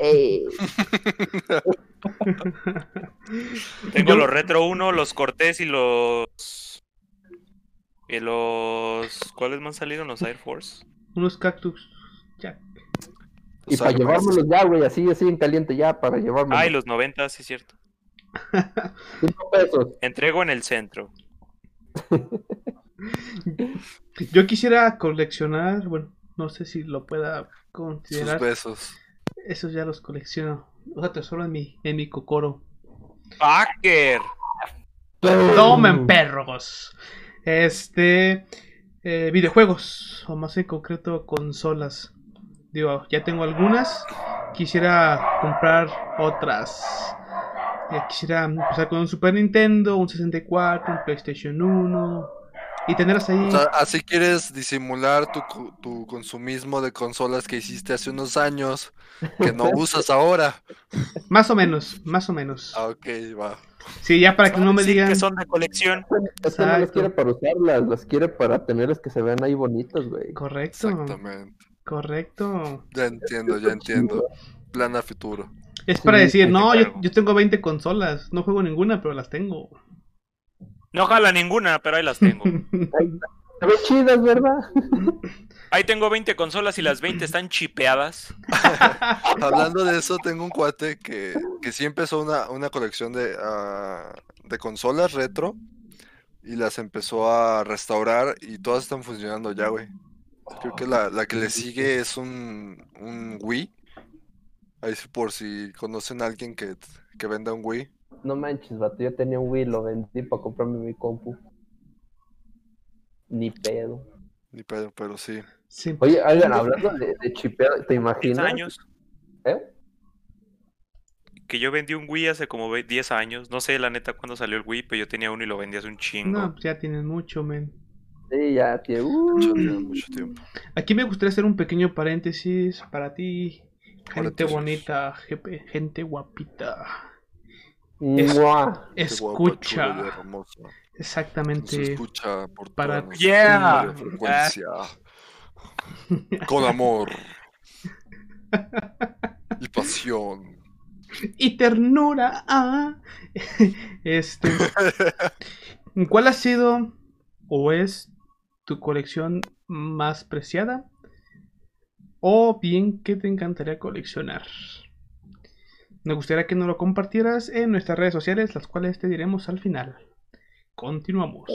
Tengo Yo- los Retro 1, los Cortés y los. Y los. ¿Cuáles me han salido? Los Air Force. Unos cactus. Ya. y para llevármelos ya, güey, así, así en caliente ya, para llevármelos. Ah, y los 90, sí, es cierto. Cinco pesos. Entrego en el centro. Yo quisiera coleccionar, bueno, no sé si lo pueda Sus considerar. besos. Esos ya los colecciono. O sea, tesoro en mi, en mi cocoro. ¡Packer! Tomen perros. Este. eh, videojuegos. O más en concreto, consolas. Digo, ya tengo algunas. Quisiera comprar otras. Eh, quisiera empezar con un Super Nintendo, un 64, un PlayStation 1. Y tenerlas ahí. O sea, así quieres disimular tu, tu consumismo de consolas que hiciste hace unos años, que no usas ahora. Más o menos, más o menos. Ah, ok, va. Sí, ya para que no me digan. que son de colección. Es que no las quiere para usarlas, las quiere para tenerlas que se vean ahí bonitas, güey. Correcto, Exactamente. correcto. Ya entiendo, ya entiendo. Plan a futuro. Es para Sí, decir, no, yo, yo tengo 20 consolas. No juego ninguna, pero las tengo. No jala ninguna, pero ahí las tengo. Se ven chidas, ¿verdad? Ahí tengo 20 consolas y las 20 están chipeadas. Hablando de eso, tengo un cuate que, que sí empezó una, una colección de, ah, de consolas retro y las empezó a restaurar y todas están funcionando ya, güey. Creo que la, la que le sigue es un, un Wii. Ahí sí por si conocen a alguien que, que venda un Wii. No manches, vato, yo tenía un Wii, lo vendí para comprarme mi compu. Ni pedo. Ni pedo, pero sí. Sí. Oye, oigan, hablando de, de chipear, ¿te 10 imaginas? años. ¿Eh? Que yo vendí un Wii hace como ve- 10 años. No sé la neta cuándo salió el Wii, pero yo tenía uno y lo vendí hace un chingo. No, pues ya tienen mucho, men. Sí, ya, tiene mucho tiempo. Aquí me gustaría hacer un pequeño paréntesis para ti, gente bonita, jepe- gente guapita. Es-. Qué guapa, y Escucha. Nos nuestamente. escucha por para- toda Yeah. frecuencia. Con amor. Y pasión. Y ternura. ah. Este. ¿Cuál ha sido o es tu colección más preciada? o bien que te encantaría coleccionar. Me gustaría que nos lo compartieras en nuestras redes sociales, las cuales te diremos al final. Continuamos.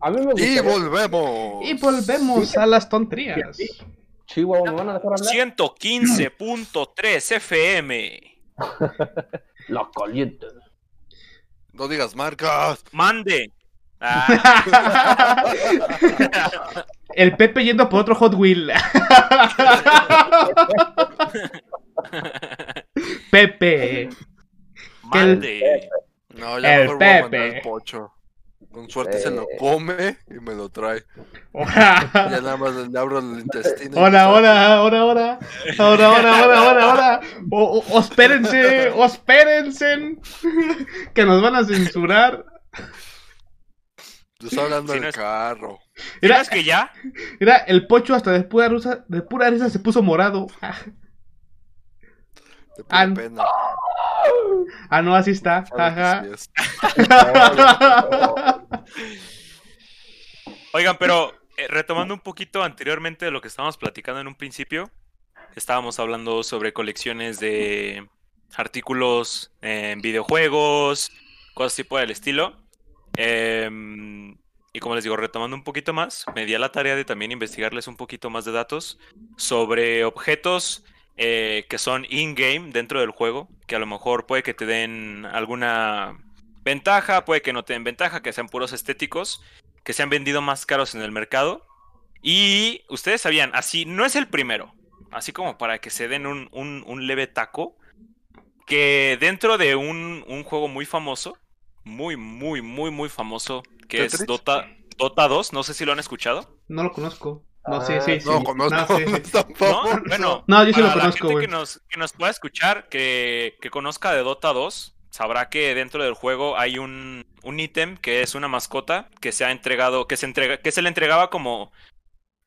A mí me Y volvemos. Y volvemos a las tonterías. Chihuahua, ¿me van a dejar hablar? 115.3 FM. La caliente. No digas marcas. Mande. Ah, El Pepe yendo por otro Hot Wheel. Pepe. mande. No, ya El mejor voy a mandar Pepe. el pocho. Con suerte se lo come y me lo trae. Ya Hola, nada más le abro el intestino. hola, hola, hola, hola. Hola, hola, hola, hola, hola. O, o- espérense, o espérense. Que nos van a censurar. estoy hablando Si del no es- carro. Mira, ¿Sabes que ya? mira, el pocho hasta de pura, rusa, de pura risa se puso morado. Ah, De pura Ah, pena. Ah, no, así está. Es. Oigan, pero eh, retomando un poquito anteriormente de lo que estábamos platicando en un principio, estábamos hablando sobre colecciones de artículos en videojuegos, cosas tipo del estilo. Em, y como les digo, retomando un poquito más, me di a la tarea de también investigarles un poquito más de datos sobre objetos eh, que son in-game dentro del juego, que a lo mejor puede que te den alguna ventaja, puede que no te den ventaja, que sean puros estéticos, que se han vendido más caros en el mercado. Y ustedes sabían, así no es el primero, así como para que se den un, un- un leve taco, que dentro de un, un juego muy famoso, muy, muy, muy, muy famoso, que es. Dota, Dota 2, no sé si lo han escuchado. No lo conozco. No, sí, Ah, sí, sí. No, conozco. No. Bueno, No, yo sí lo para la conozco, gente güey. que nos, que nos pueda escuchar, que, que conozca de Dota 2, sabrá que dentro del juego hay un, un ítem que es una mascota que se ha entregado, que se entrega, que se le entregaba como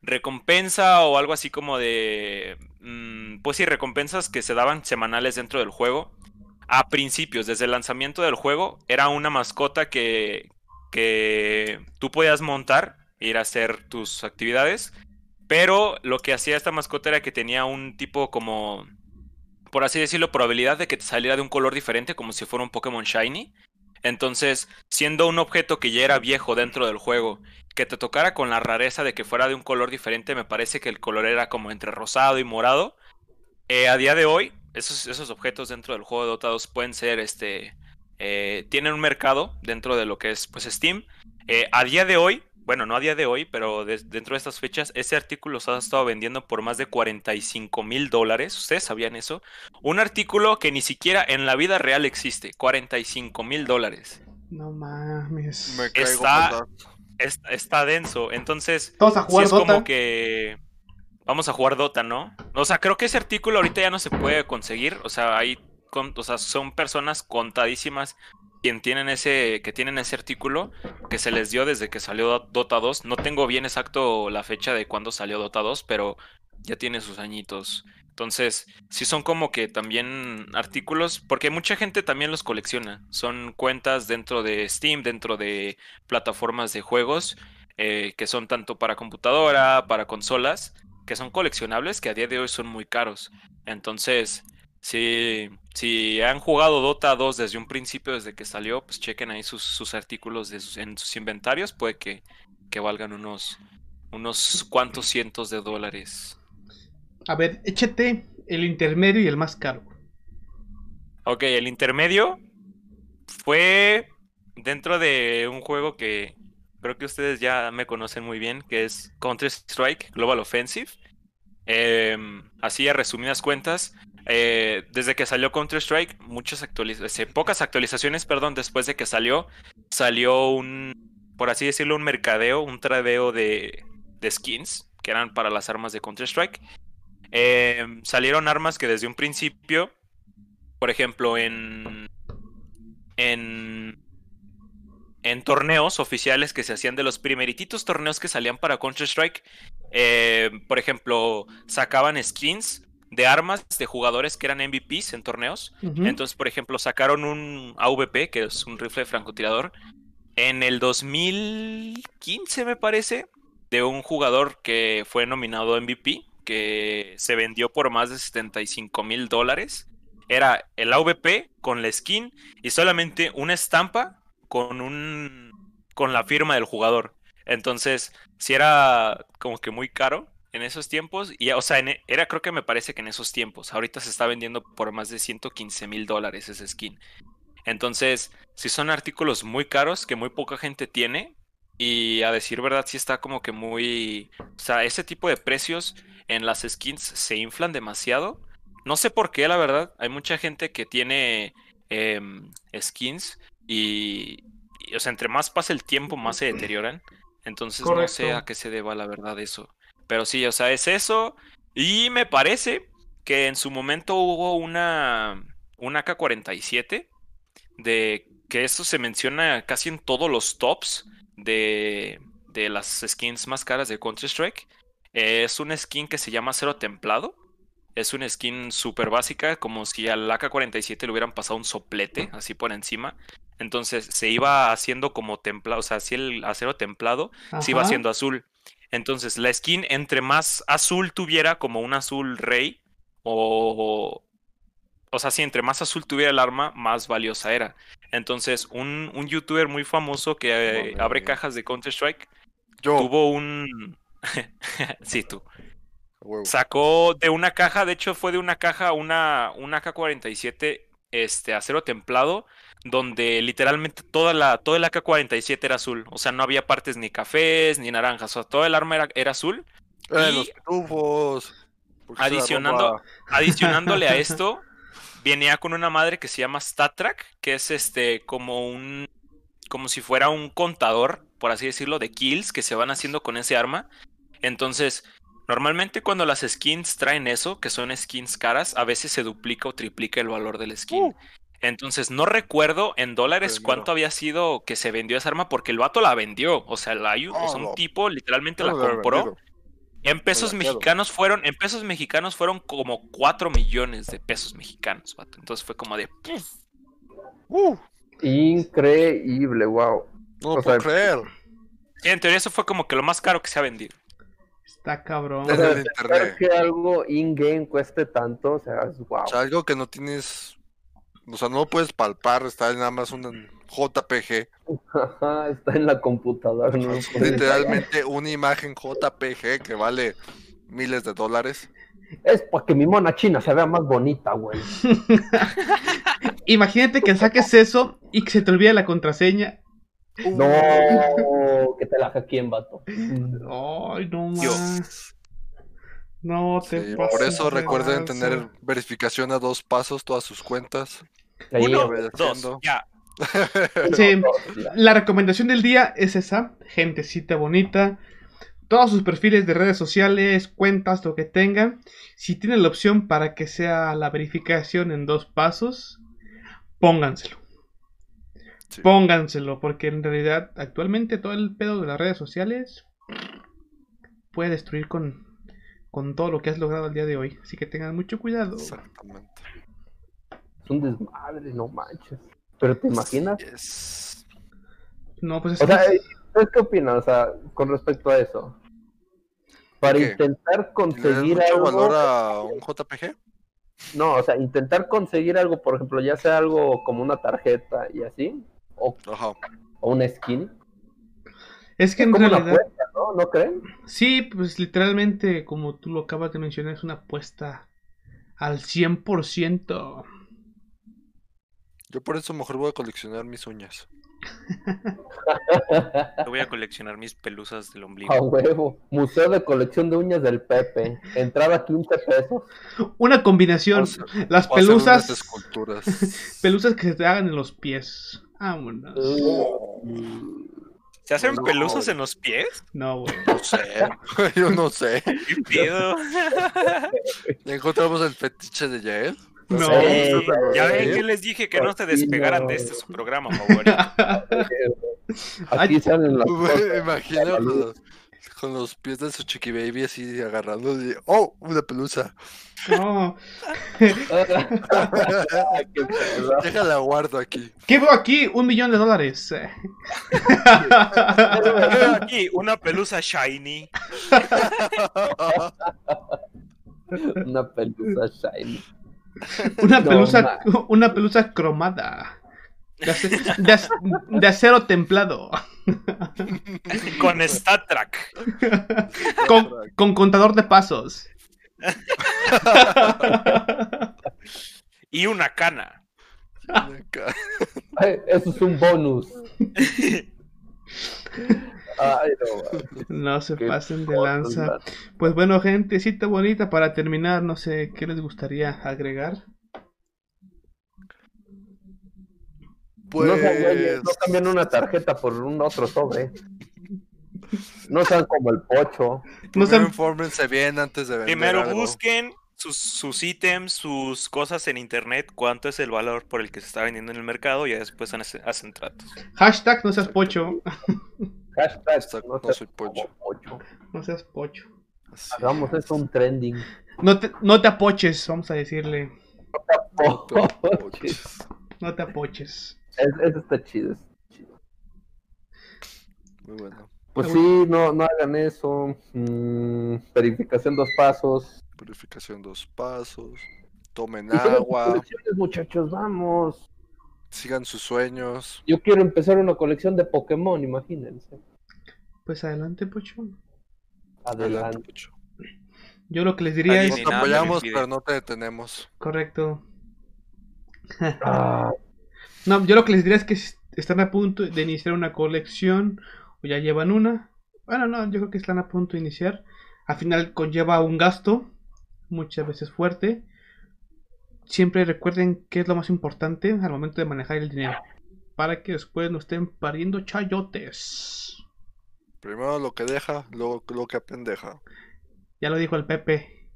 recompensa o algo así como de, mm, pues sí, recompensas que se daban semanales dentro del juego. A principios, desde el lanzamiento del juego, era una mascota que, que tú podías montar, ir a hacer tus actividades, pero lo que hacía esta mascota era que tenía un tipo como, por así decirlo, probabilidad de que te saliera de un color diferente, como si fuera un Pokémon Shiny. Entonces, siendo un objeto que ya era viejo dentro del juego, que te tocara con la rareza de que fuera de un color diferente, me parece que el color era como entre rosado y morado. Eh, a día de hoy, esos, objetos dentro del juego de Dota 2 pueden ser, este, eh, tienen un mercado dentro de lo que es, pues, Steam. Eh, a día de hoy, bueno, no a día de hoy, pero de- dentro de estas fechas, ese artículo se ha estado vendiendo por más de 45 mil dólares. ¿Ustedes sabían eso? Un artículo que ni siquiera en la vida real existe. 45 mil dólares. No mames. Me caigo Está- fatal. Es- Está denso. Entonces, Todos a sí es Dota. como que vamos a jugar Dota, ¿no? O sea, creo que ese artículo ahorita ya no se puede conseguir. O sea, hay, con- o sea, son personas contadísimas quien tienen ese, que tienen ese artículo que se les dio desde que salió Dota 2. No tengo bien exacto la fecha de cuándo salió Dota 2, pero ya tiene sus añitos. Entonces, sí son como que también artículos, porque mucha gente también los colecciona. Son cuentas dentro de Steam, dentro de plataformas de juegos, eh, que son tanto para computadora, para consolas, que son coleccionables, que a día de hoy son muy caros. Entonces, si, si han jugado Dota 2 desde un principio, desde que salió, pues chequen ahí sus, sus artículos de sus- en sus inventarios, puede que, que valgan unos, unos cuantos cientos de dólares. A ver, échate el intermedio y el más caro. Ok, el intermedio fue dentro de un juego que creo que ustedes ya me conocen muy bien, que es Counter-Strike Global Offensive. Em, así a resumidas cuentas, eh, desde que salió Counter-Strike, muchas actualizaciones, pocas actualizaciones, perdón, después de que salió, salió un, por así decirlo, un mercadeo, un tradeo de, de skins que eran para las armas de Counter-Strike. Em, salieron armas que desde un principio, por ejemplo, en, en, en torneos oficiales que se hacían de los primerititos torneos que salían para Counter-Strike, eh, por ejemplo, sacaban skins de armas de jugadores que eran MVPs en torneos. Entonces, por ejemplo, sacaron un AVP, que es un rifle de francotirador, en el 2015, me parece. de un jugador que fue nominado MVP, que se vendió por más de 75 mil dólares. Era el AVP con la skin y solamente una estampa con un con la firma del jugador. Entonces, si era como que muy caro en esos tiempos. Y, o sea, en- era creo que me parece que en esos tiempos. Ahorita se está vendiendo por más de 115 mil dólares ese skin. Entonces, si son artículos muy caros que muy poca gente tiene. Y a decir verdad, sí está como que muy... O sea, ese tipo de precios en las skins se inflan demasiado. No sé por qué, la verdad. Hay mucha gente que tiene em, skins y, y, o sea, entre más pasa el tiempo, más se deterioran. Entonces no sé a qué se deba la verdad eso. Pero sí, o sea, es eso. Y me parece que en su momento hubo una, una AK-47 de que esto se menciona casi en todos los tops de, de las skins más caras de Counter-Strike. Eh, es una skin que se llama Cero Templado. Es una skin súper básica, como si al AK-47 le hubieran pasado un soplete así por encima. Entonces se iba haciendo como templado, o sea, así el acero templado se iba haciendo azul. Entonces la skin, entre más azul tuviera, como un azul rey, o. O sea, si entre más azul tuviera el arma, más valiosa era. Entonces, un, un youtuber muy famoso que eh, abre cajas de Counter-Strike tuvo un. sí, tú. Sacó de una caja, de hecho fue de una caja una, una AK-47 este, acero templado, donde literalmente toda la, todo el AK-47 era azul. O sea, no había partes ni cafés ni naranjas. O sea, todo el arma era, era azul. Eh, y- los pitufos. ¿Por qué se la Adicionando, adicionándole a esto, venía con una madre que se llama StatTrack, que es este como un como si fuera un contador, por así decirlo, de kills que se van haciendo con ese arma. Entonces, normalmente cuando las skins traen eso, que son skins caras, a veces se duplica o triplica el valor del skin. Uh. Entonces, no recuerdo en dólares Pero cuánto había sido que se vendió esa arma, porque el vato la vendió. O sea, la, o sea, Oh, un tipo literalmente la compró. En pesos mexicanos fueron, en pesos mexicanos fueron como 4 millones de pesos mexicanos, vato. Entonces fue como de Uh, Increíble, wow. no lo O puedo sea, creer. En teoría eso fue como que lo más caro que se ha vendido. Está cabrón. Desde sea, internet. que algo in-game cueste tanto, o sea, es wow. O sea, algo que no tienes. O sea, no lo puedes palpar, está en nada más un JPG. Está en la computadora. ¿no? Es literalmente una imagen JPG que vale miles de dólares. Es para que mi mona china se vea más bonita, güey. Imagínate que saques eso y que se te olvide la contraseña. No, que te la hackeen, vato. Ay, no Dios. más. No te Sí, pases por eso de recuerden tener verificación a dos pasos todas sus cuentas. Ahí, Uno, dos, ya. Sí, la recomendación del día es esa, gentecita bonita. Todos sus perfiles de redes sociales, cuentas, lo que tengan. Si tienen la opción para que sea la verificación en dos pasos, pónganselo. Sí. Pónganselo, porque en realidad actualmente todo el pedo de las redes sociales puede destruir con, con todo lo que has logrado al día de hoy. Así que tengan mucho cuidado. Exactamente. Es un desmadre, no manches. Pero te imaginas. Yes. No, pues es O que- sea, ¿ustedes qué opinan? O sea, con respecto a eso. Para qué? intentar ¿Le das conseguir mucho algo. valor a un JPG? No, o sea, intentar conseguir algo, por ejemplo, ya sea algo como una tarjeta y así, o, Ajá. o una skin. es que Es en como una realidad... apuesta, ¿no? ¿No creen? Sí, pues literalmente, como tú lo acabas de mencionar, es una apuesta al 100%. Yo por eso mejor voy a coleccionar mis uñas. Yo voy a coleccionar mis pelusas del ombligo. A huevo. Museo de colección de uñas del Pepe. Entrada 15 pesos. Una combinación. O sea, Las pelusas. esculturas. Pelusas que se te hagan en los pies. Vámonos. ¿Se hacen No. pelusas en los pies? No, güey. No sé. Yo no sé. ¿Qué pedo? ¿Ya encontramos el fetiche de Yael? No. sé. Ya ven ¿Eh? que les dije que no se despegaran no. de este su programa favorito. Aquí salen las cosas. Imagínate. Con los pies de su chiqui baby así agarrando y, oh, una pelusa. No. Qué. Déjala guardo aquí. ¿Qué veo aquí? Un millón de dólares. Veo aquí una pelusa shiny. Una pelusa shiny. Una No, pelusa, una pelusa cromada. De, de ac- de acero templado. Con Star Trek. Con, con contador de pasos. Y una cana. Ay, Eso es un bonus. Ay, no. No se qué pasen de lanza. man. Pues bueno, gentecita bonita, para terminar, no sé qué les gustaría agregar. Pues, No, sean güeyes, no cambien una tarjeta por un otro sobre. No sean como el pocho. No primero sean- infórmense bien antes de vender Primero algo. busquen sus, sus ítems, sus cosas en internet, cuánto es el valor por el que se está vendiendo en el mercado y ya después hacen, hacen tratos. Hashtag no seas pocho. Hashtag no soy como pocho. pocho. No seas pocho. Así. Hagamos eso un trending. No te, no te apoches, vamos a decirle. Poches. No te apoches. Es- Eso está chido. eso está chido. Muy bueno. Pues sí, no, no hagan eso. Mm, verificación dos pasos. Purificación dos pasos. Tomen agua. muchachos, vamos. Sigan sus sueños. Yo quiero empezar una colección de Pokémon, imagínense. Pues adelante, pocho. Adelante, Adelante. Pucho. Yo lo que les diría Alguien es No Ni te nada me apoyamos, pero no te detenemos. correcto. Ah, No, yo lo que les diría es que están a punto de iniciar una colección o ya llevan una. Bueno, no, yo creo que están a punto de iniciar. Al final conlleva un gasto, muchas veces fuerte. Siempre recuerden qué es lo más importante al momento de manejar el dinero. Para que después no estén pariendo chayotes. Primero lo que deja, luego lo que apendeja. Ya lo dijo el Pepe.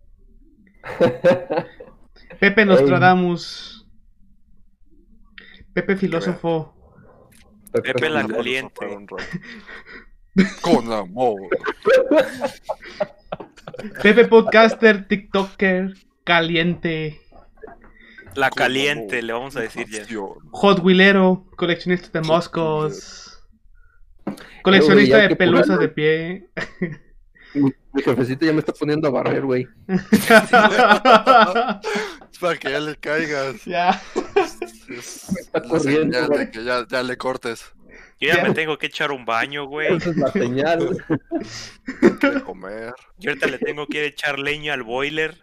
Pepe Nostradamus. Pepe filósofo. Pepe la caliente. Con amor. Pepe podcaster, TikToker, caliente. La caliente, amor. le vamos a decir ya. Hot Wheelero, coleccionista de moscos. Coleccionista de pelusas de pie. Mi jefecito ya me está poniendo a barrer, güey. Es para que ya le caigas. ya. Es, Está es la corriendo, señal güey. de que ya, ya le cortes. Yo ya Ya. me tengo que echar un baño, güey. Esa es la señal. De comer. Yo ahorita le tengo que echar leña al boiler.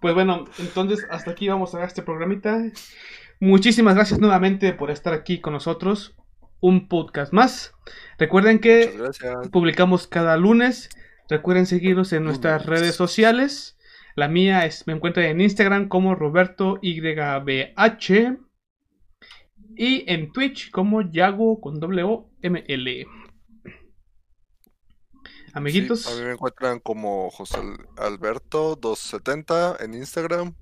Pues bueno, entonces hasta aquí vamos a ver este programita. Muchísimas gracias nuevamente por estar aquí con nosotros. Un podcast más. Recuerden que publicamos cada lunes. Recuerden seguirnos en nuestras redes sociales. La mía es, me encuentra en Instagram como Roberto YBH. Y en Twitch como Yago con doble O M L. Amiguitos, Sí, a mí me encuentran como José Al- Alberto 270 en Instagram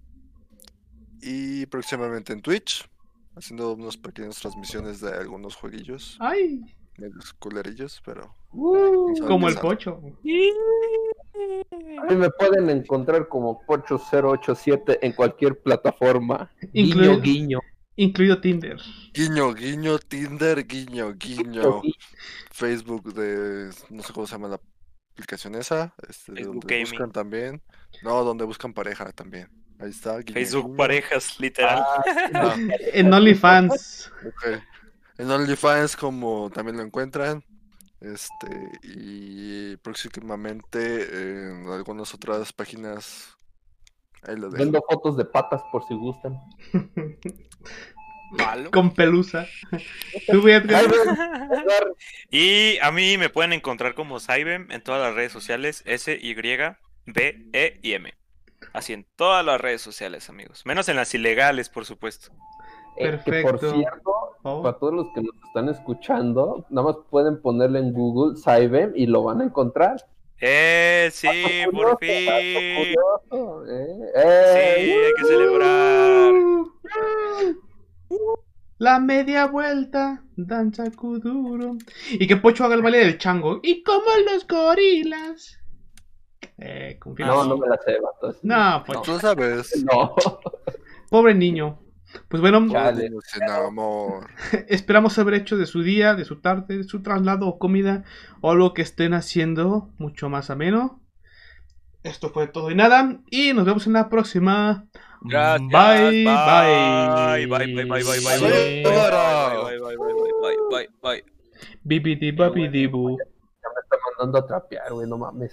y próximamente en Twitch, haciendo unas pequeñas transmisiones de algunos jueguillos, ay, medios culerillos, pero Uh, como el pocho. A mí me pueden encontrar como Pocho087 en cualquier plataforma. Guiño, Incluido- guiño. Incluido Tinder. guiño, guiño, Tinder, guiño, guiño, Facebook de, no sé cómo se llama la aplicación esa, este, Facebook donde Gaming. buscan también, no, donde buscan pareja también, ahí está, guiño, Facebook guiño. parejas, literal. Ah, En OnlyFans. En OnlyFans como también lo encuentran. Este, y próximamente en algunas otras páginas. Ahí lo dejo. Vendo fotos de patas por si gustan. Malo. Con pelusa. Y a mí me pueden encontrar como Saibem en todas las redes sociales, S, Y, B, E y M. Así en todas las redes sociales, amigos. Menos en las ilegales, por supuesto. eh, que por Perfecto. cierto, Oh, para todos los que nos están escuchando, nada más pueden ponerle en Google Saibem y lo van a encontrar. ¡Eh, sí, por fin! curioso, eh, Sí, eh, hay que celebrar. La media vuelta, danza kuduro. Y que Pocho haga el baile del chango. Y como los gorilas. Eh. No, no me la sé, vato. No, Pocho. Tú sabes. No. Pobre niño. Pues bueno, Chale. Esperamos haber hecho de su día, de su tarde, de su traslado o comida o algo que estén haciendo mucho más ameno. Esto fue todo y nada. Y nos vemos en la próxima. Gracias. Bye, Bye, bye. bye, bye, bye, bye, bye, bye, Bye. bye, bye, bye, bye,